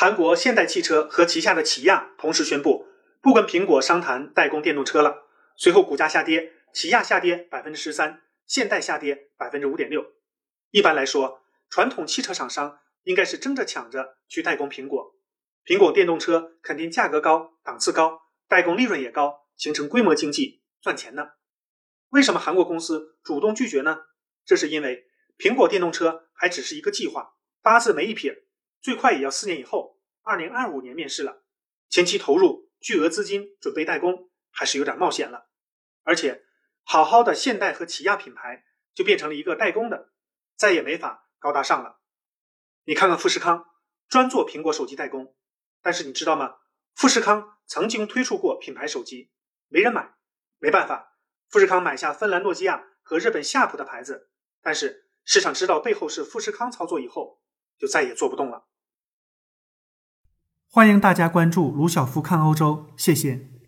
韩国现代汽车和旗下的起亚同时宣布不跟苹果商谈代工电动车了。随后股价下跌，起亚下跌百分之十三，现代下跌百分之五点六。一般来说，传统汽车厂商应该是争着抢着去代工苹果，苹果电动车肯定价格高、档次高，代工利润也高，形成规模经济，赚钱呢。为什么韩国公司主动拒绝呢？这是因为苹果电动车还只是一个计划，八字没一撇，最快也要四年以后，二零二五年面世了，前期投入巨额资金准备代工，还是有点冒险了。而且，好好的现代和起亚品牌就变成了一个代工的，再也没法高大上了。你看看富士康，专做苹果手机代工，但是你知道吗？富士康曾经推出过品牌手机，没人买，没办法，富士康买下芬兰诺基亚和日本夏普的牌子，但是市场知道背后是富士康操作以后，就再也做不动了。欢迎大家关注卢晓夫看欧洲，谢谢。